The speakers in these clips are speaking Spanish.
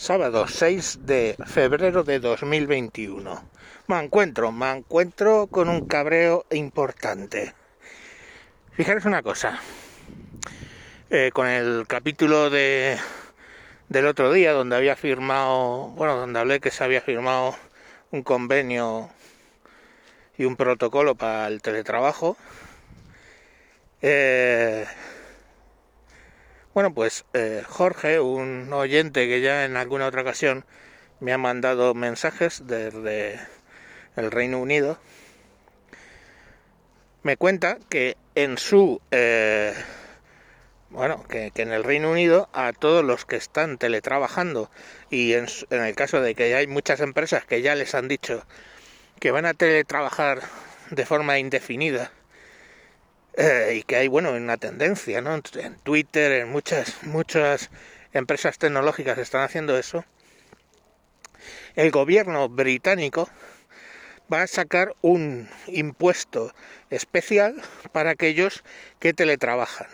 sábado 6 de febrero de 2021. Me encuentro, me encuentro con un cabreo importante. Fijaros una cosa, eh, con el capítulo de del otro día donde había firmado, bueno, donde hablé que se había firmado un convenio y un protocolo para el teletrabajo. Eh, bueno, pues eh, Jorge, un oyente que ya en alguna otra ocasión me ha mandado mensajes desde el Reino Unido, me cuenta que en su eh, bueno, que, en el Reino Unido a todos los que están teletrabajando y en, en, el caso de que hay muchas empresas que ya les han dicho que van a teletrabajar de forma indefinida eh, y que hay, bueno, una tendencia, ¿no? En Twitter, en muchas, muchas empresas tecnológicas están haciendo eso. El gobierno británico va a sacar un impuesto especial para aquellos que teletrabajan.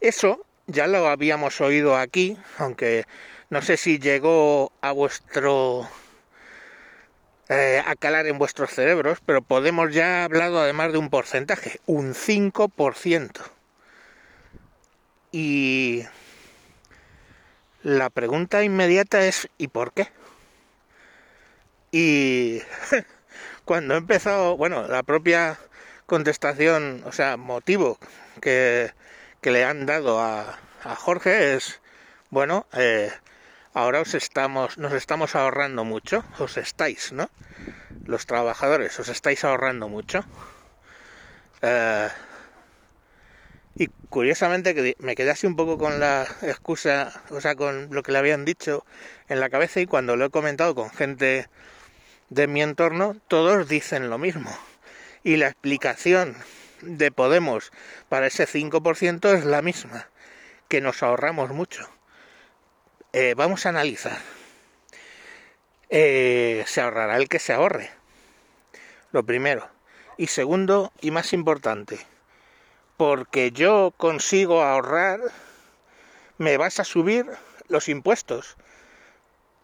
Eso ya lo habíamos oído aquí, aunque no sé si llegó a vuestro eh, a calar en vuestros cerebros, pero podemos ya hablado además de un porcentaje, un 5%. Y la pregunta inmediata es ¿y por qué? Y cuando he empezado, bueno, la propia contestación, o sea, motivo que, que le han dado a, a Jorge es, bueno, eh, ahora os estamos, nos estamos ahorrando mucho, os estáis, ¿no? Los trabajadores, os estáis ahorrando mucho. Eh, y curiosamente que me quedé así un poco con la excusa, o sea, con lo que le habían dicho en la cabeza y cuando lo he comentado con gente de mi entorno, todos dicen lo mismo. Y la explicación de Podemos para ese 5% es la misma, que nos ahorramos mucho. Eh, vamos a analizar. Eh, se ahorrará el que se ahorre. Lo primero. Y segundo, y más importante, porque yo consigo ahorrar, me vas a subir los impuestos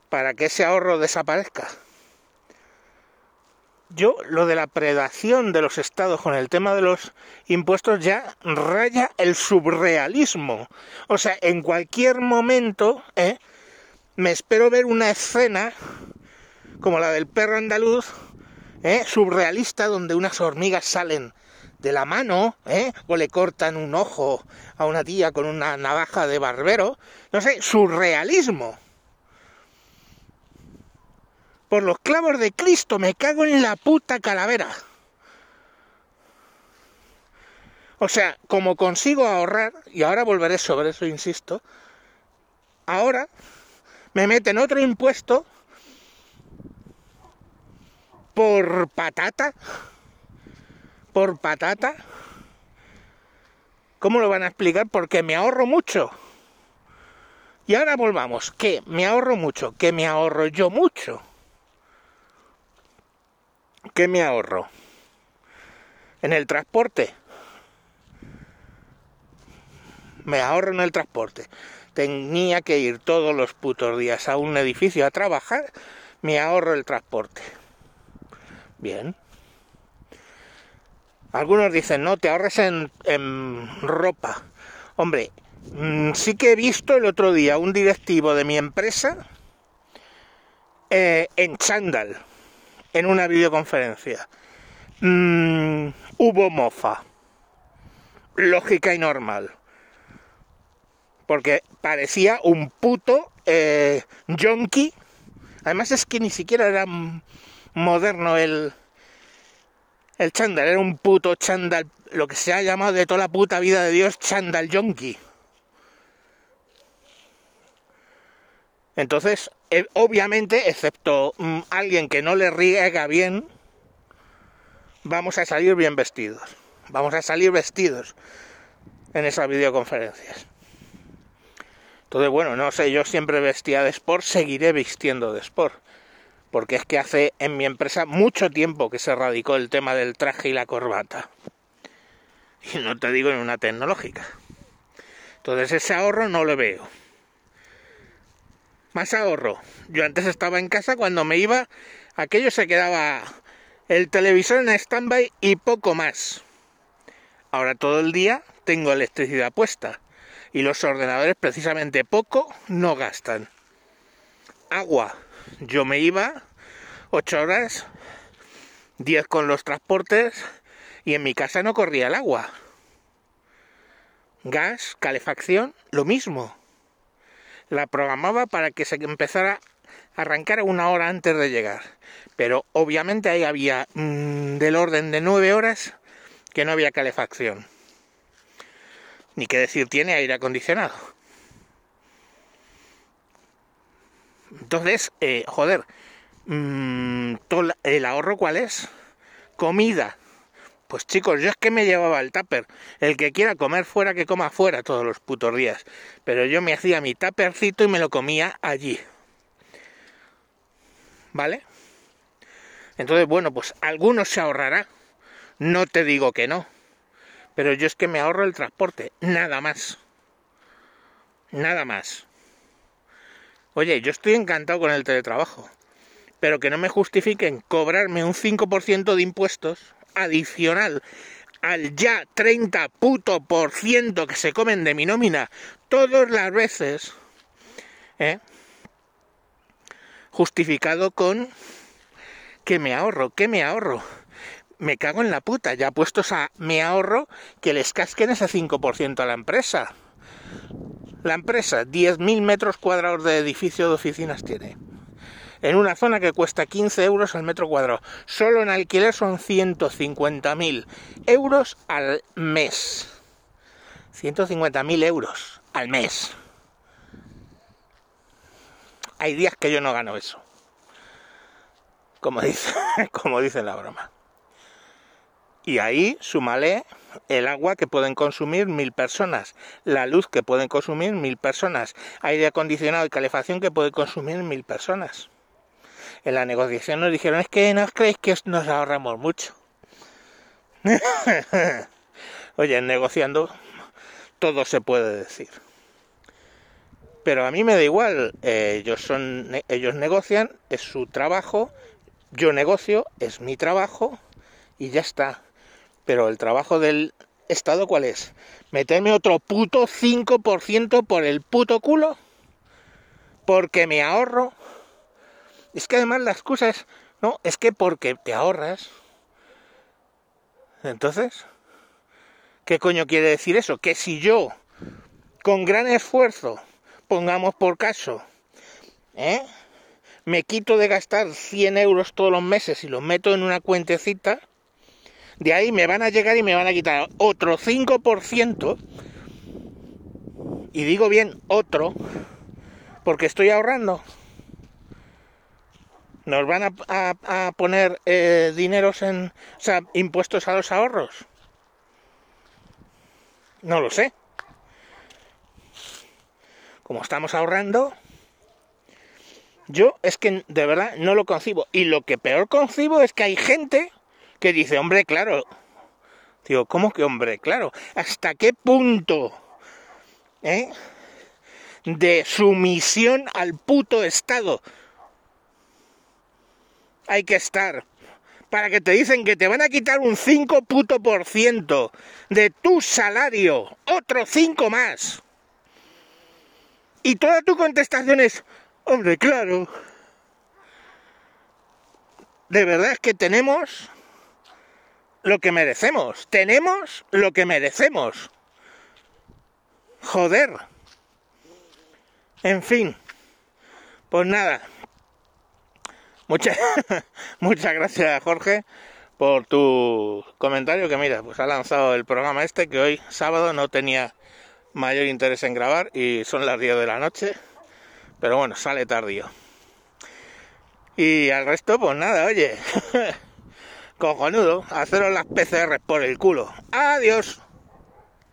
para que ese ahorro desaparezca. Yo lo de la predación de los estados con el tema de los impuestos ya raya el surrealismo. O sea, en cualquier momento ¿eh? me espero ver una escena como la del perro andaluz, ¿eh? surrealista, donde unas hormigas salen de la mano, ¿eh? o le cortan un ojo a una tía con una navaja de barbero. No sé, surrealismo por los clavos de Cristo, me cago en la puta calavera. O sea, como consigo ahorrar, y ahora volveré sobre eso, insisto, ahora me meten otro impuesto por patata, por patata. ¿Cómo lo van a explicar? Porque me ahorro mucho. Y ahora volvamos, que me ahorro mucho, que me ahorro yo mucho. ¿Qué me ahorro? En el transporte. Me ahorro en el transporte. Tenía que ir todos los putos días a un edificio a trabajar. Me ahorro el transporte. Bien. Algunos dicen, no, te ahorres en, ropa. Hombre, mm, sí que he visto el otro día un directivo de mi empresa eh, en chándal en una videoconferencia. Mm, hubo mofa. Lógica y normal. Porque parecía un puto eh. Además es que ni siquiera era moderno el, el chándal. Era un puto chándal, lo que se ha llamado de toda la puta vida de Dios chándal yonki. Entonces, eh, obviamente, excepto mm, alguien que no le riega bien, vamos a salir bien vestidos. Vamos a salir vestidos en esas videoconferencias. Entonces, bueno, no sé, yo siempre vestía de sport, seguiré vistiendo de sport. Porque es que hace en mi empresa mucho tiempo que se radicó el tema del traje y la corbata. Y no te digo en una tecnológica. Entonces ese ahorro no lo veo. Más ahorro. Yo antes estaba en casa cuando me iba, aquello se quedaba el televisor en stand-by y poco más. Ahora todo el día tengo electricidad puesta y los ordenadores precisamente poco no gastan. Agua. Yo me iba 8 horas, 10 con los transportes y en mi casa no corría el agua. Gas, calefacción, lo mismo. La programaba para que se empezara a arrancar una hora antes de llegar. Pero obviamente ahí había mmm, del orden de 9 horas que no había calefacción. Ni que decir tiene aire acondicionado. Entonces, eh, joder, mmm, ¿el ahorro cuál es? Comida. Pues chicos, yo es que me llevaba el tupper. El que quiera comer fuera, que coma fuera todos los putos días. Pero yo me hacía mi tuppercito y me lo comía allí. ¿Vale? Entonces, bueno, pues algunos se ahorrará. No te digo que no. Pero yo es que me ahorro el transporte. Nada más. Nada más. Oye, yo estoy encantado con el teletrabajo. Pero que no me justifiquen cobrarme un 5% de impuestos adicional al ya 30 puto por ciento que se comen de mi nómina todas las veces. ¿eh? Justificado con que me ahorro, que me ahorro me cago en la puta, ya puestos a me ahorro que les casquen ese 5% a la empresa. La empresa, 10.000 metros cuadrados de edificio de oficinas tiene. En una zona que cuesta 15 euros al metro cuadrado. Solo en alquiler son 150.000 euros al mes. 150.000 euros al mes. Hay días que yo no gano eso. Como dice, como dice la broma. Y ahí súmale el agua que pueden consumir mil personas, la luz que pueden consumir mil personas, aire acondicionado y calefacción que pueden consumir mil personas. En la negociación nos dijeron, es que no os creéis que nos ahorramos mucho. Oye, negociando todo se puede decir. Pero a mí me da igual, eh, ellos, son, ellos negocian, es su trabajo, yo negocio, es mi trabajo y ya está. Pero el trabajo del Estado, ¿cuál es? ¿Meterme otro puto 5% por el puto culo? Porque me ahorro. Es que además la excusa es, no, es que porque te ahorras. Entonces, ¿qué coño quiere decir eso? Que si yo, con gran esfuerzo, pongamos por caso, ¿eh? me quito de gastar 100 euros todos los meses y los meto en una cuentecita, de ahí me van a llegar y me van a quitar otro 5%, y digo bien otro, porque estoy ahorrando. Nos van a, poner eh, dineros en, o sea, impuestos a los ahorros. No lo sé. Como estamos ahorrando, yo es que de verdad no lo concibo. Y lo que peor concibo es que hay gente que dice, hombre, claro. Digo, ¿cómo que hombre? Claro. ¿Hasta qué punto eh, de sumisión al puto Estado hay que estar? Para que te dicen que te van a quitar un 5 puto por ciento de tu salario, otro 5 más. Y toda tu contestación es, hombre, claro. De verdad es que tenemos lo que merecemos. Tenemos lo que merecemos. Joder. En fin. Pues nada. Muchas, muchas gracias Jorge por tu comentario que mira, pues ha lanzado el programa este que hoy sábado no tenía mayor interés en grabar y son las 10 de la noche. Pero bueno, sale tardío. Y al resto, pues nada, oye. cojonudo, haceros las PCR por el culo. Adiós.